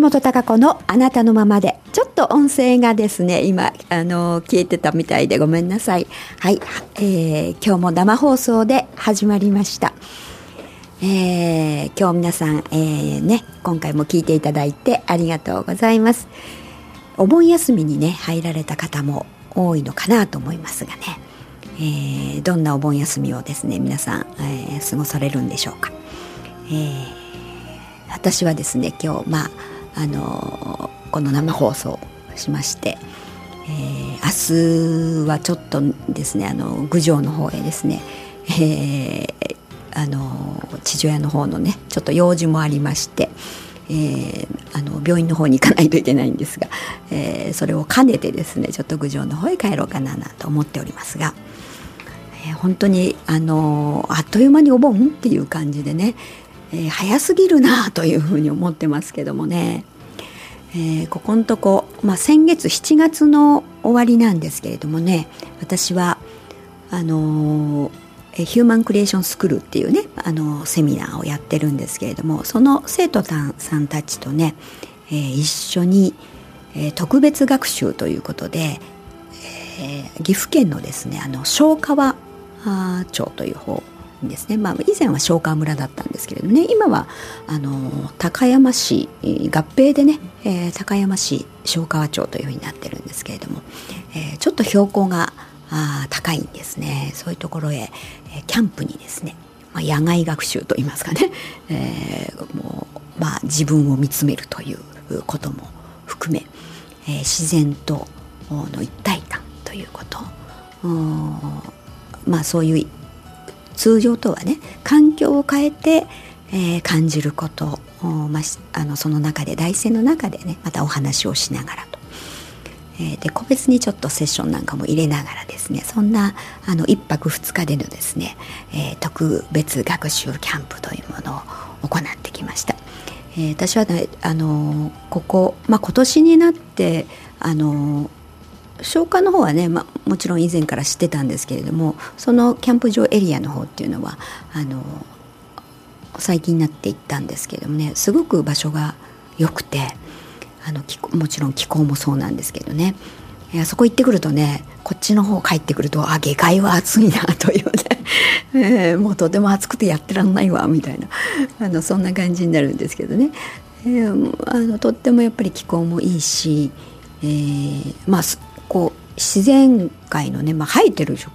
本孝子のあなたのままで。ちょっと音声がですね今あの消えてたみたいでごめんなさい。はい、えー、今日も生放送で始まりました。えー、今日皆さん、えー、ね今回も聞いていただいてありがとうございます。お盆休みにね入られた方も多いのかなと思いますがね、えー、どんなお盆休みをですね皆さん、えー、過ごされるんでしょうか、えー私はですね今日まああのこの生放送しまして、えー、明日はちょっとですねあの郡上の方へですね、えー、あの父親の方のねちょっと用事もありまして、えー、あの病院の方に行かないといけないんですが、えー、それを兼ねてですねちょっと郡上の方へ帰ろうかなと思っておりますが、え、本当にあのあっという間にお盆っていう感じでねえー、早すぎるなというふうに思ってますけどもね、えー、ここのとこ、まあ、先月7月の終わりなんですけれどもね私はあのー、ヒューマンクリエーションスクールっていうね、あの、セミナーをやってるんですけれどもその生徒さんたちとね、えー、一緒に、えー、特別学習ということで、えー、岐阜県のですねあの昭川町という方ですね、まあ、以前は松川村だったんですけれどね今はあの高山市合併でね、えー、高山市松川町というふうになってるんですけれども、えー、ちょっと標高があ高いんですね。そういうところへ、えー、キャンプにですね、まあ、野外学習といいますかね、えー、もうまあ、自分を見つめるということも含め、えー、自然との一体感ということ。まあそういう通常とはね環境を変えて、えー、感じることまあ、あのその中で大生の中でねまたお話をしながらと。えー、で個別にちょっとセッションなんかも入れながらですねそんなあの1泊2日でのですね、えー、特別学習キャンプというものを行ってきました。えー、私は、ね、あのここ、まあ、今年になってあの消化の方はね、まあ、もちろん以前から知ってたんですけれどもそのキャンプ場エリアの方っていうのはあの最近になっていったんですけれどもねすごく場所が良くてあのもちろん気候もそうなんですけどね。あそこ行ってくるとねこっちの方帰ってくるとあ下界は暑いなというね、え、もうとても暑くてやってらんないわみたいなあのそんな感じになるんですけどね、えー、あのとってもやっぱり気候もいいし、えー、まあこう自然界のね、まあ、生えてる植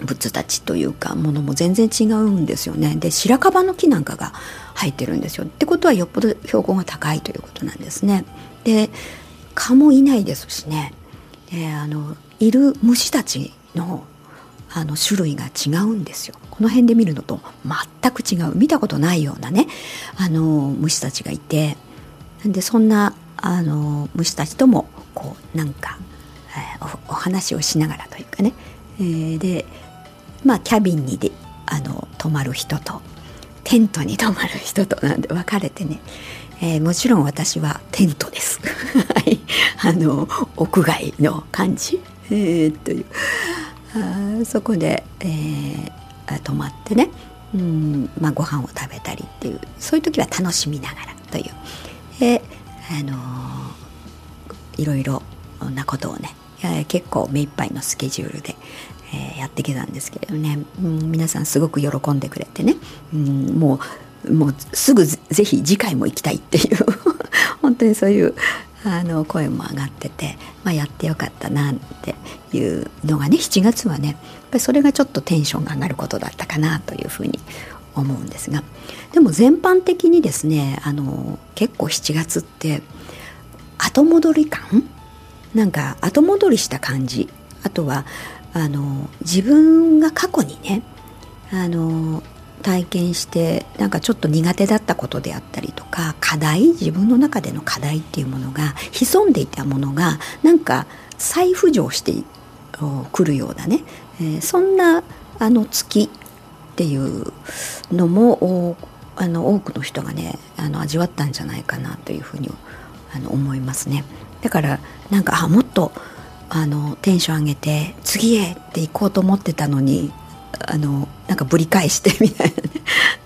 物たちというかものも全然違うんですよね。で白樺の木なんかが生えてるんですよ。ってことはよっぽど標高が高いということなんですね。で蚊もいないですしね。であのいる虫たちのあの種類が違うんですよ。この辺で見るのと全く違う。見たことないようなねあの虫たちがいて。でそんなあの虫たちともこうなんかおお話をしながらというかね、えー、でまあキャビンにであの泊まる人とテントに泊まる人となんで分かれてね、えー、もちろん私はテントです。はい。あの屋外の感じ、えー、という。あそこで、えー、泊まってね。うんまあ、ご飯を食べたりっていう。そういう時は楽しみながらという、えあのー、いろいろなことをね結構目いっぱいのスケジュールで、えー、やってきたんですけれどね、うん、皆さんすごく喜んでくれてね、うん、もうもうすぐぜひ次回も行きたいっていう 本当にそういうあの声も上がってて、まあ、やってよかったなっていうのがね7月はねやっぱりそれがちょっとテンションが上がることだったかなというふうに思うんですが。でも全般的にですねあの結構7月って後戻り感なんか後戻りした感じあとはあの自分が過去にねあの体験してなんかちょっと苦手だったことであったりとか課題自分の中での課題っていうものが潜んでいたものがなんか再浮上してくるようなね、えー、そんなあの月っていうのもあの多くの人がねあの味わったんじゃないかなというふうにあの思いますね。だからなんかあもっとあのテンション上げて次へって行こうと思ってたのにあのなんかぶり返して みたいなね、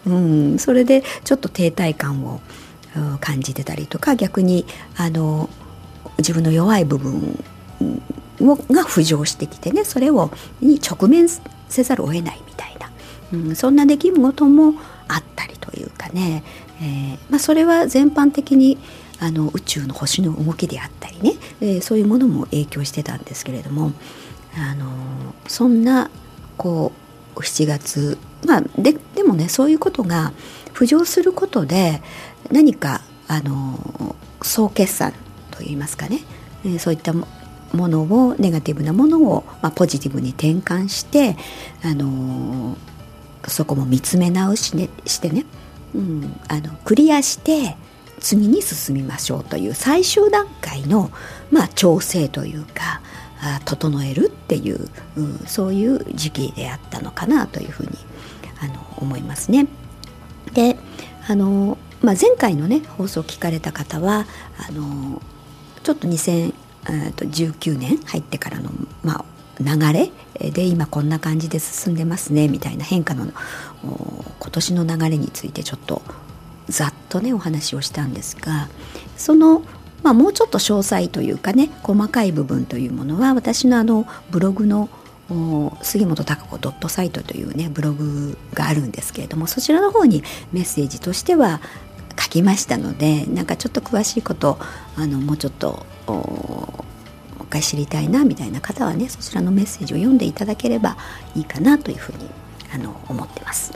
うん、それでちょっと停滞感を感じてたりとか逆にあの自分の弱い部分をが浮上してきてねそれをに直面せざるを得ないみたいな、うん、そんな出来事もあったりというかね、えーまあ、それは全般的にあの宇宙の星の動きであったりね、えー、そういうものも影響してたんですけれどもあのそんなこう7月まあででもねそういうことが浮上することで何かあの総決算といいますかね、えー、そういったものをネガティブなものを、まあ、ポジティブに転換してあのそこも見つめ直し、ね、してね、うん、あのクリアして次に進みましょうという最終段階の、まあ、調整というか整えるっていう、うん、そういう時期であったのかなというふうにあの思いますね。であの、まあ、前回のね放送を聞かれた方はあのちょっと2019年入ってからの、まあ、流れで今こんな感じで進んでますねみたいな変化の今年の流れについてちょっとざっとねお話をしたんですがその、まあ、もうちょっと詳細というかね細かい部分というものは私のあのブログの杉本孝子ドットサイトというねブログがあるんですけれどもそちらの方にメッセージとしては書きましたのでなんかちょっと詳しいことあのもうちょっともう一回知りたいなみたいな方はねそちらのメッセージを読んでいただければいいかなというふうにあの思ってます。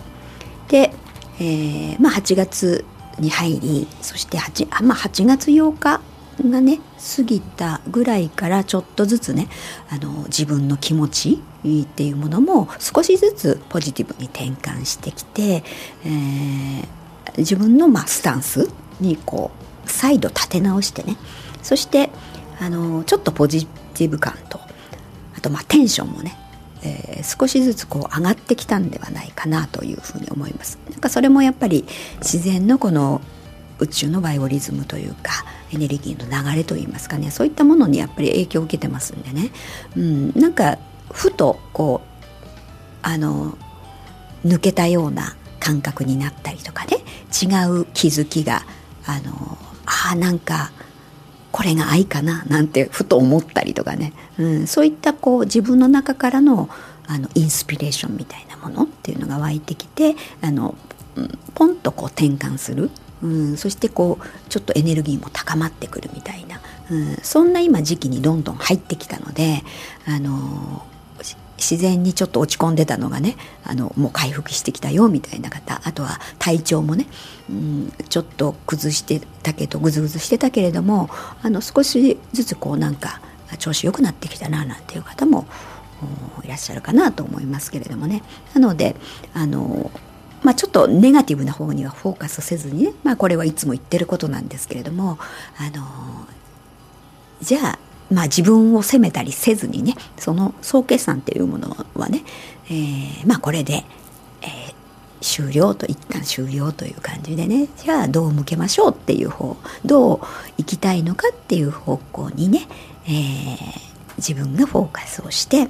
で、えーまあ、8月に入りそして 8, あ、まあ、8月8日がね過ぎたぐらいからちょっとずつねあの自分の気持ちっていうものも少しずつポジティブに転換してきて、えー、自分のまあスタンスにこう再度立て直してねそしてあのちょっとポジティブ感とあとまあテンションもねえー、少しずつこう上がってきたんではないかなというふうに思います。なんかそれもやっぱり自然のこの宇宙のバイオリズムというかエネルギーの流れといいますかねそういったものにやっぱり影響を受けてますんでね、うん、なんかふとこうあの抜けたような感覚になったりとかね違う気づきがあのあなんかこれが愛かななんてふと思ったりとかね、うん、そういったこう自分の中からのあのインスピレーションみたいなものっていうのが湧いてきてあのポンとこう転換する。うん、そしてこうちょっとエネルギーも高まってくるみたいな、うん、そんな今時期にどんどん入ってきたので、あの自然にちょっと落ち込んでたのがねあのもう回復してきたよみたいな方。あとは体調もね、うん、ちょっと崩してたけどぐずぐずしてたけれどもあの少しずつこうなんか調子良くなってきたななんていう方もいらっしゃるかなと思いますけれどもね。なのであのまあ、ちょっとネガティブな方にはフォーカスせずにね、まあ、これはいつも言ってることなんですけれども、あのじゃあ、まあ、自分を責めたりせずにねその総決算っていうものはね、えー、まあこれで、えー、終了と一旦終了という感じでねじゃあどう向けましょうっていう方どう行きたいのかっていう方向にね、えー、自分がフォーカスをして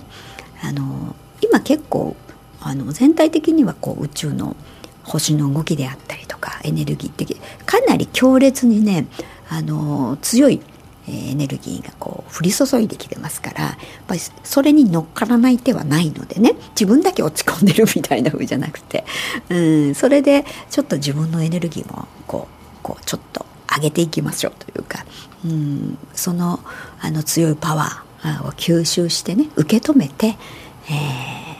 あの今結構あの全体的にはこう宇宙の星の動きであったりとかエネルギー的かなり強烈にねあの強いエネルギーがこう降り注いできてますからやっぱりそれに乗っからない手はないのでね自分だけ落ち込んでるみたいな風じゃなくて、うん、それでちょっと自分のエネルギーもこうこうちょっと上げていきましょうというか、うん、そのあの強いパワーを吸収してね受け止めて、えー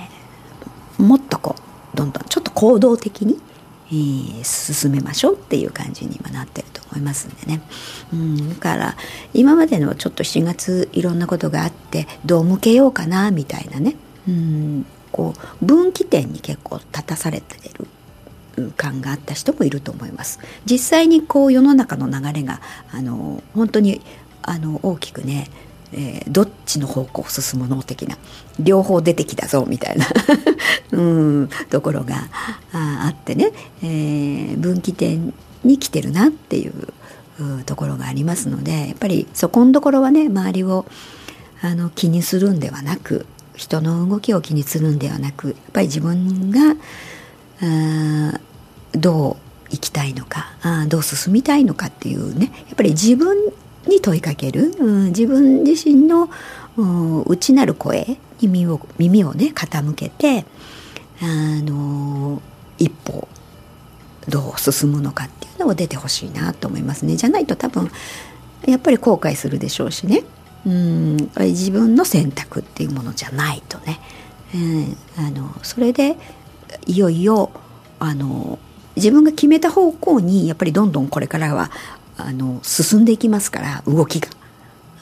もっとこうどんどんちょっと行動的に、え、進めましょうっていう感じに今なってると思いますんでね、うん、だから今までのちょっと7月いろんなことがあってどう向けようかなみたいなね、うん、こう分岐点に結構立たされてる感があった人もいると思います。実際にこう世の中の流れがあの本当にあの大きくねえー、どっちの方向を進むの的な両方出てきたぞみたいな うんところがあってね、えー、分岐点に来てるなっていうところがありますのでやっぱりそこのところはね周りをあの気にするんではなく人の動きを気にするんではなくやっぱり自分があどう生きたいのかあどう進みたいのかっていうねやっぱり自分に問いかける、うん、自分自身の内なる声に耳を耳をね傾けてあの一歩どう進むのかっていうのを出てほしいなと思いますね。じゃないと多分やっぱり後悔するでしょうしね。うん自分の選択っていうものじゃないとね、うん、あのそれでいよいよあの自分が決めた方向にやっぱりどんどんこれからはあの進んでいきますから動きが。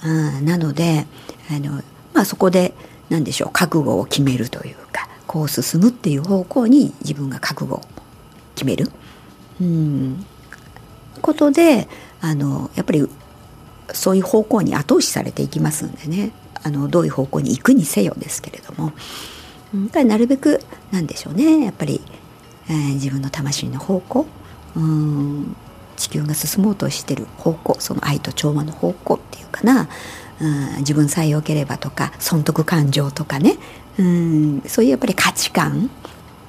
うん、なのであの、まあ、そこで何でしょう覚悟を決めるというかこう進むっていう方向に自分が覚悟を決める、うん、ことであのやっぱりそういう方向に後押しされていきますんでね。あのどういう方向に行くにせよですけれども、うん、やっぱりなるべくなんでしょうねやっぱり、えー、自分の魂の方向、うん、地球が進もうとしてる方向その愛と調和の方向っていうかな、うん、自分さえ良ければとか損得感情とかね、うん、そういうやっぱり価値観、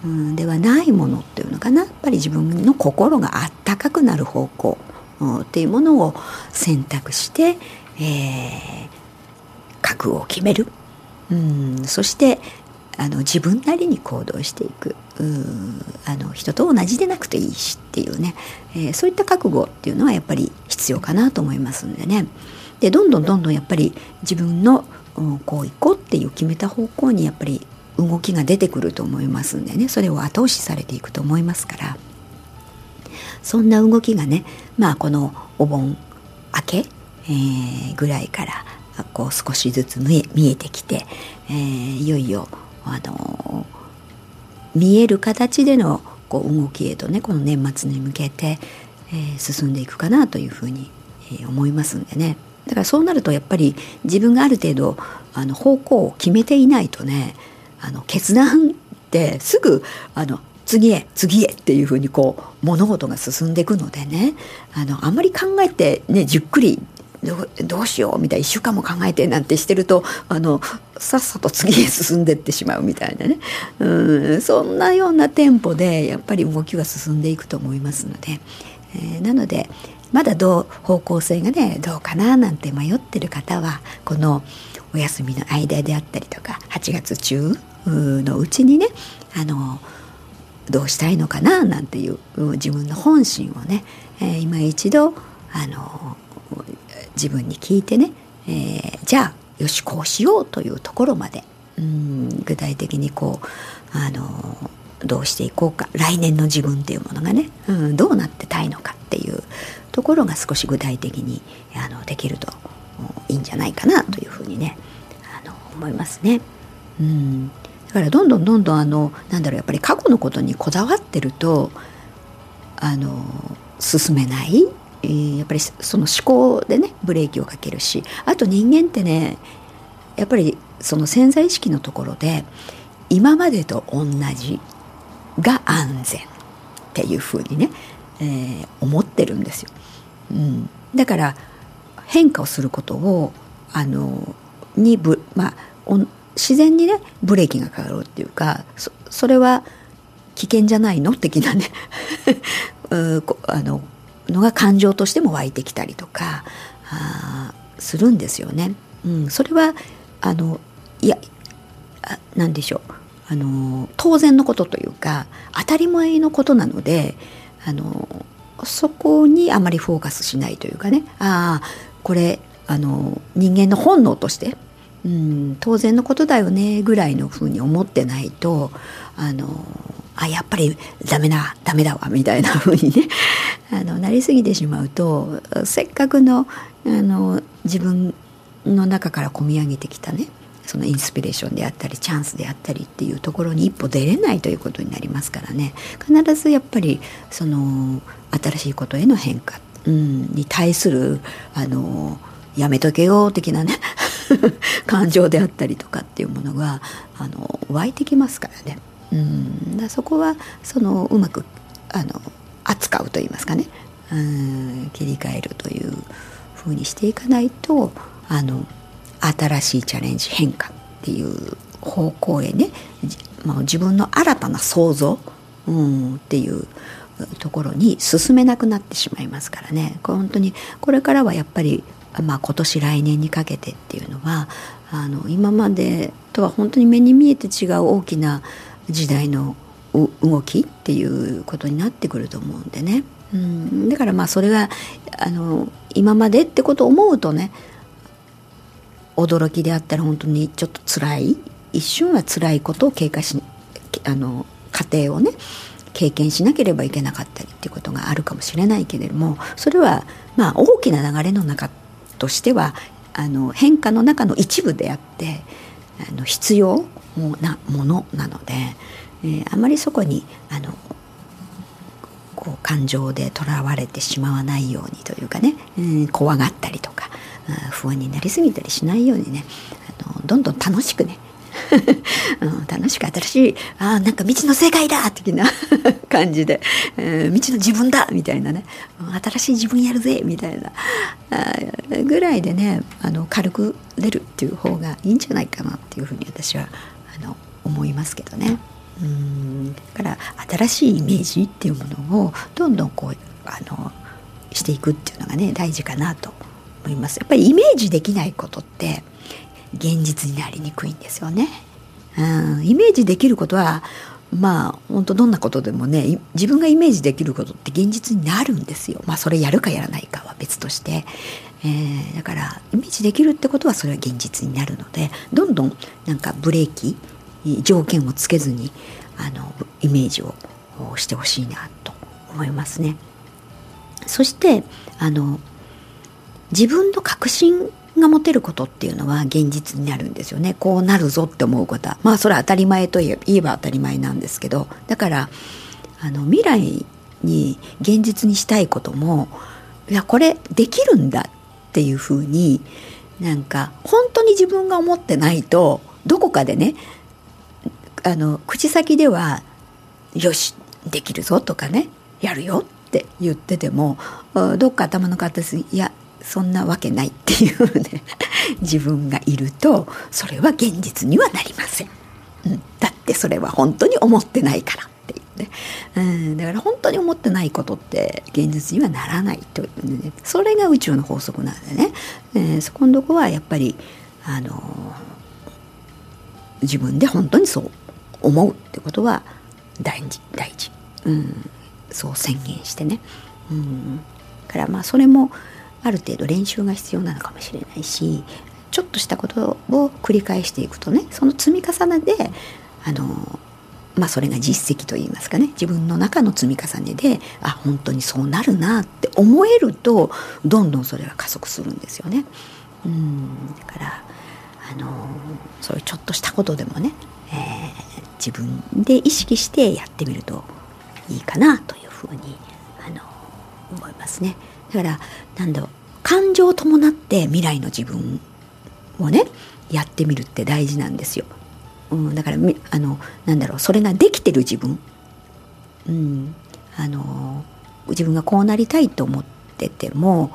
うん、ではないものっていうのかな。やっぱり自分の心があったかくなる方向、うん、っていうものを選択して、えー、覚悟を決める、うん、そしてあの自分なりに行動していく。あの人と同じでなくていいしっていうね、えー、そういった覚悟っていうのはやっぱり必要かなと思いますんでね。でどんどんどんどんやっぱり自分の、こう行こうっていう決めた方向にやっぱり動きが出てくると思いますんでね。それを後押しされていくと思いますから。そんな動きがねまあこのお盆明け、えー、ぐらいからこう少しずつ見え見えてきて、えー、いよいよあの見える形でのこう動きへとねこの年末に向けて、えー、進んでいくかなというふうに、えー、思いますんでね。だからそうなるとやっぱり自分がある程度あの方向を決めていないとねあの決断ってすぐあの次へ次へっていうふうにこう物事が進んでいくのでねあのあんまり考えてねじっくりどうしようみたいな1週間も考えてなんてしてるとあのさっさと次へ進んでいってしまうみたいなね。うんそんなようなテンポでやっぱり動きが進んでいくと思いますので、えー、なのでまだどう方向性がねどうかななんて迷ってる方はこのお休みの間であったりとか8月中のうちにねあのどうしたいのかななんていう自分の本心をね、えー、今一度あの自分に聞いてね、えー、じゃあよしこうしようというところまでうん具体的にこうあのどうしていこうか来年の自分っていうものがね、うん、どうなってたいのかっていうところが少し具体的にあのできるといいんじゃないかなというふうにねあの思いますね。うんだからどんどんどんどんあのなんだろうやっぱり過去のことにこだわってるとあの進めないえー、やっぱりその思考でねブレーキをかけるしあと人間ってねやっぱりその潜在意識のところで今までと同じが安全っていうふうにね、えー、思ってるんですよ。うん、だから変化をすることをあのにぶ、まあ、自然にねブレーキがかかるっていうかそそれは危険じゃないの？的なね。あののが感情としても湧いてきたりとかあするんですよね。うん、それはあのいや何でしょう。あの当然のことというか当たり前のことなのであのそこにあまりフォーカスしないというかね。ああこれあの人間の本能として、うん、当然のことだよねぐらいのふうに思ってないとあのあやっぱりダメだダメだわみたいな風にねあのなりすぎてしまうとせっかくのあの自分の中から込み上げてきたねそのインスピレーションであったりチャンスであったりっていうところに一歩出れないということになりますからね必ずやっぱりその新しいことへの変化、うん、に対するあのやめとけよ的なね 感情であったりとかっていうものがあの湧いてきますからね。うんだそこはそのうまくあの扱うといいますかね。うん切り替えるというふうにしていかないとあの新しいチャレンジ変化っていう方向へね、まあ、自分の新たな想像、うん、っていうところに進めなくなってしまいますからね。本当にこれからはやっぱり、まあ、今年来年にかけてっていうのはあの今までとは本当に目に見えて違う大きな時代の動きっていうことになってくると思うんでね、うん、だからまあそれがあの今までってことを思うとね驚きであったら本当にちょっと辛い。一瞬は辛いことを経過しあの過程をね経験しなければいけなかったりっていうことがあるかもしれないけれどもそれはまあ大きな流れの中としてはあの変化の中の一部であってあの必要なものなので、えー、あまりそこにあのこう感情でとらわれてしまわないようにというかね、うん、怖がったりとか不安になりすぎたりしないようにねあのどんどん楽しくね うん、楽しく新しいあなんか未知の世界だ的な 感じで、えー、未知の自分だみたいなね新しい自分やるぜみたいなぐらいでねあの軽く出るっていう方がいいんじゃないかなっていうふうに私はあの思いますけどね。うんだから新しいイメージっていうものをどんどんこうあのしていくっていうのがね大事かなと思います。やっぱりイメージできないことって現実になりにくいんですよね。うん、イメージできることはまあ本当どんなことでもね自分がイメージできることって現実になるんですよ。まあそれやるかやらないかは別として、えー、だからイメージできるってことはそれは現実になるのでどんどんなんかブレーキ条件をつけずにあのイメージをしてほしいなと思いますね。そしてあの自分の確信が持てることっていうのは現実になるんですよね。こうなるぞって思うことは。まあそれは当たり前といえば当たり前なんですけど。だからあの未来に現実にしたいこともいやこれできるんだっていうふうになんか本当に自分が思ってないとどこかでねあの口先では「よしできるぞ」とかね「やるよ」って言っててもどっか頭の片隅いやそんなわけないっていうね 自分がいるとそれは現実にはなりません、うん、だってそれは本当に思ってないからっていうね、うん、だから本当に思ってないことって現実にはならないというね。それが宇宙の法則なんでね、えー、そこのとこはやっぱりあのー、自分で本当にそう思うってことは大事大事、うん、そう宣言してね、うん、からまあそれもある程度練習が必要なのかもしれないしちょっとしたことを繰り返していくとねその積み重ねであのまあそれが実績といいますかね自分の中の積み重ねであ本当にそうなるなって思えるとどんどんそれは加速するんですよね。うん。だからあのそういうちょっとしたことでもね、えー、自分で意識してやってみるといいかなというふうにあの思いますね。だからなんだろう感情を伴って未来の自分をねやってみるって大事なんですよ。うん、だからあのなんだろうそれができてる自分、うん、あの自分がこうなりたいと思ってても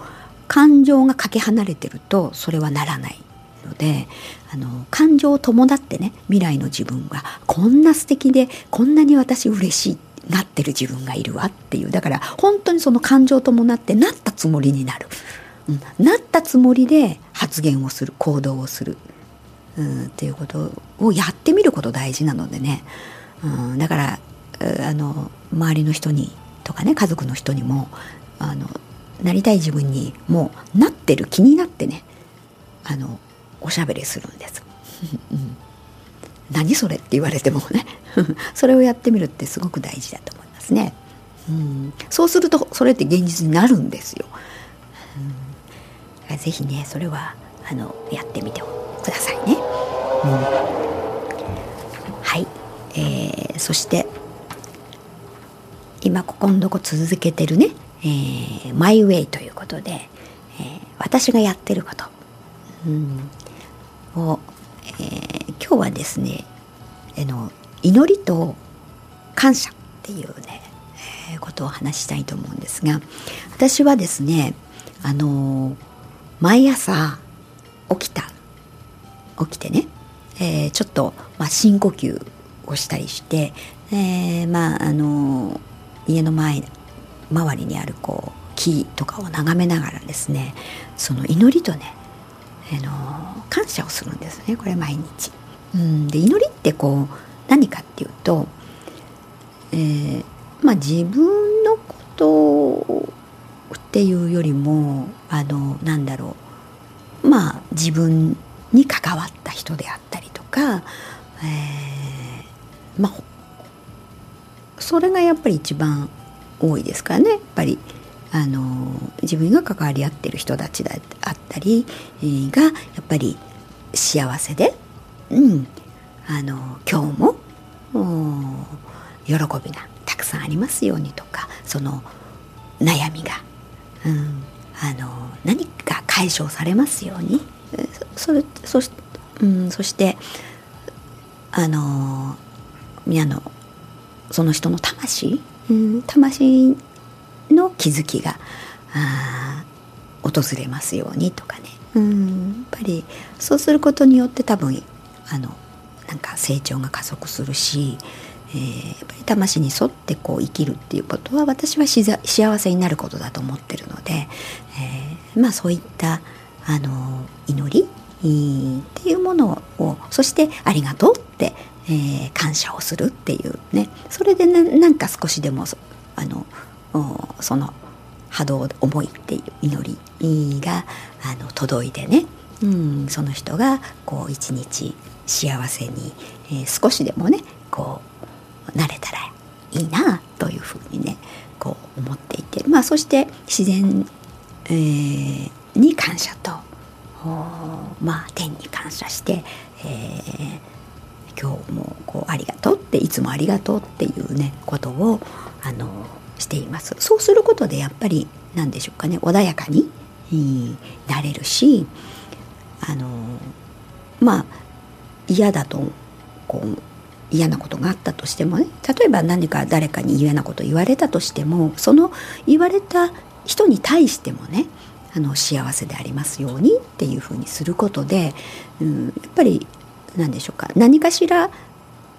感情がかけ離れてるとそれはならないのであの感情を伴ってね未来の自分がこんな素敵でこんなに私嬉しいなってる自分がいるわっていう。だから本当にその感情と伴ってなったつもりになる、うん、なったつもりで発言をする行動をする、うん、っていうことをやってみること大事なのでね、うん、だからあの周りの人にとかね家族の人にもあのなりたい自分にもうなってる気になってねあのおしゃべりするんです。う ん何それって言われてもね それをやってみるってすごく大事だと思いますね。うん、そうするとそれって現実になるんですよ。うん、ぜひねそれはあのやってみてくださいね。うん、はい、えー、そして今ここのとこ続けてるね、えー、マイウェイということで、えー、私がやってること、うん、をえー、今日はですねあの祈りと感謝っていうね、えー、ことを話したいと思うんですが私はですねあの毎朝起きた起きてね、えー、ちょっと、まあ、深呼吸をしたりして、えー、まああの家の前周りにあるこう木とかを眺めながらですねその祈りとね、あの感謝をするんですねこれ毎日。うん、で祈りってこう何かっていうと、えー、まあ自分のことっていうよりもあのなんだろうまあ自分に関わった人であったりとか、えー、まあそれがやっぱり一番多いですからねやっぱりあの自分が関わり合ってる人たちであったりがやっぱり幸せで、うん、あの今日も喜びがたくさんありますようにとかその悩みが、うん、あの何か解消されますようにそれそし,、うん、そしてあの皆のその人の魂、うん、魂の気づきがあ訪れますようにとかね、うん、やっぱりそうすることによって多分あのなんか成長が加速するし、えー、やっぱり魂に沿ってこう生きるっていうことは私は幸せになることだと思ってるので、えー、まあそういったあの祈りっていうものをそしてありがとうって、えー、感謝をするっていうね。それでななんか少しでもあのその波動思いっていう祈りがあの届いてね、うん、その人がこう一日幸せに、えー、少しでもねこうなれたらいいなというふうにねこう思っていてまあそして自然、えー、に感謝と。まあ天に感謝して、えー、今日もこうありがとうっていつもありがとうっていうねことをあのしています。そうすることでやっぱり何でしょうかね。穏やかになれるしあのまあ嫌だとこう嫌なことがあったとしてもね。例えば何か誰かに嫌なこと言われたとしてもその言われた人に対してもねあの幸せでありますようにっていうふうにすることで、うん、やっぱり何でしょうか。何かしら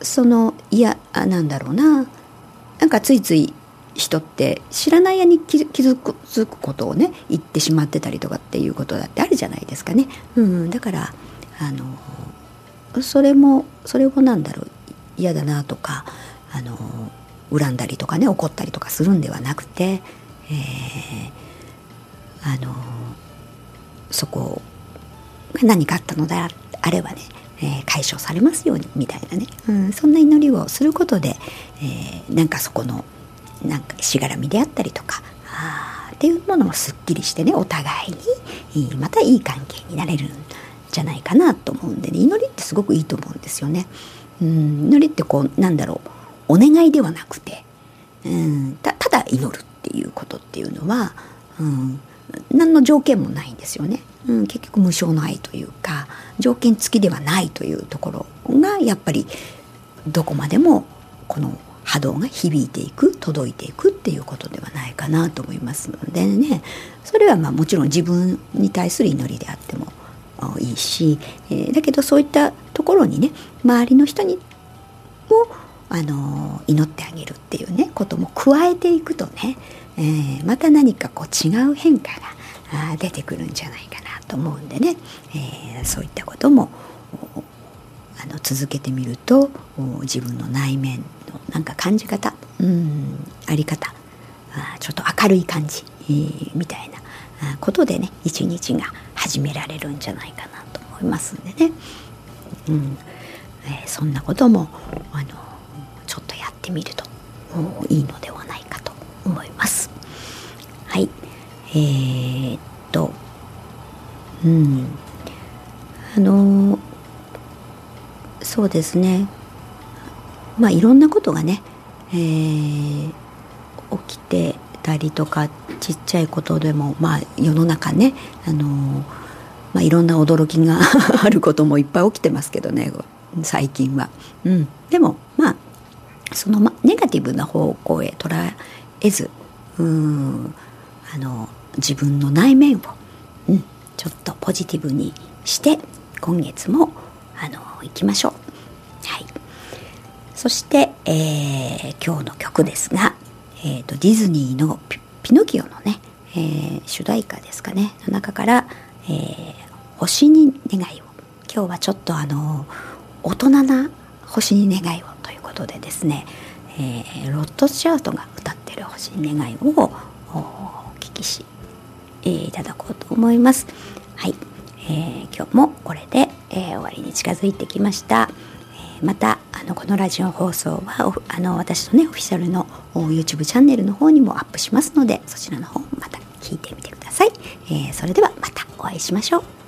そのいやなんだろうな。なんかついつい人って知らない間に気づくことをね言ってしまってたりとかっていうことだってあるじゃないですかね。うん、だからあのそれもそれをなんだろう嫌だなとかあの恨んだりとかね怒ったりとかするんではなくて、えー、あのそこが何かあったのであればね、えー、解消されますようにみたいなね、うん、そんな祈りをすることで、えー、なんかそこのなんかしがらみであったりとかあっていうものもすっきりしてねお互いにまたいい関係になれるんじゃないかなと思うんでね祈りってすごくいいと思うんですよね。うん祈りってこうなんだろうお願いではなくてうんたただ祈るっていうことっていうのは、うん、何の条件もないんですよね、うん、結局無償の愛というか条件付きではないというところがやっぱりどこまでもこの波動が響いていく届いていくっていうことではないかなと思いますのでね。それはまあもちろん自分に対する祈りであってもいいし、えー、だけどそういったところにね周りの人にもあの祈ってあげるっていうねことも加えていくとね、えー、また何かこう違う変化が出てくるんじゃないかなと思うんでね、え、そういったこともあの続けてみると自分の内面なんか感じ方。うん。あり方。あちょっと明るい感じ、えー、みたいな。ことでね一日が始められるんじゃないかなと思いますんでね、うん。えー、そんなこともあのちょっとやってみるといいのではないかと思います。はい。えー、っとうん。あのそうですね。まあいろんなことがね、えー、起きてたりとかちっちゃいことでもまあ世の中ねあのまあ、いろんな驚きが あることもいっぱい起きてますけどね最近は。うん、でもまあその、ま、ネガティブな方向へ捉えずうんあの自分の内面を、うん、ちょっとポジティブにして今月もあの行きましょう。そして、えー、今日の曲ですが、ええーと、ディズニーのピピノキオのね、えー、主題歌ですかねの中から「えー、星に願いを」今日はちょっとあの大人な星に願いをということでですね、えー、ロッド・シャートが歌ってる星に願いをお聞きし、えー、いただこうと思います。はい、えー、今日もこれで、え終わりに近づいてきました。またあのこのラジオ放送はあの私のねオフィシャルの YouTube チャンネルの方にもアップしますのでそちらの方また聞いてみてください。えそれではまたお会いしましょう。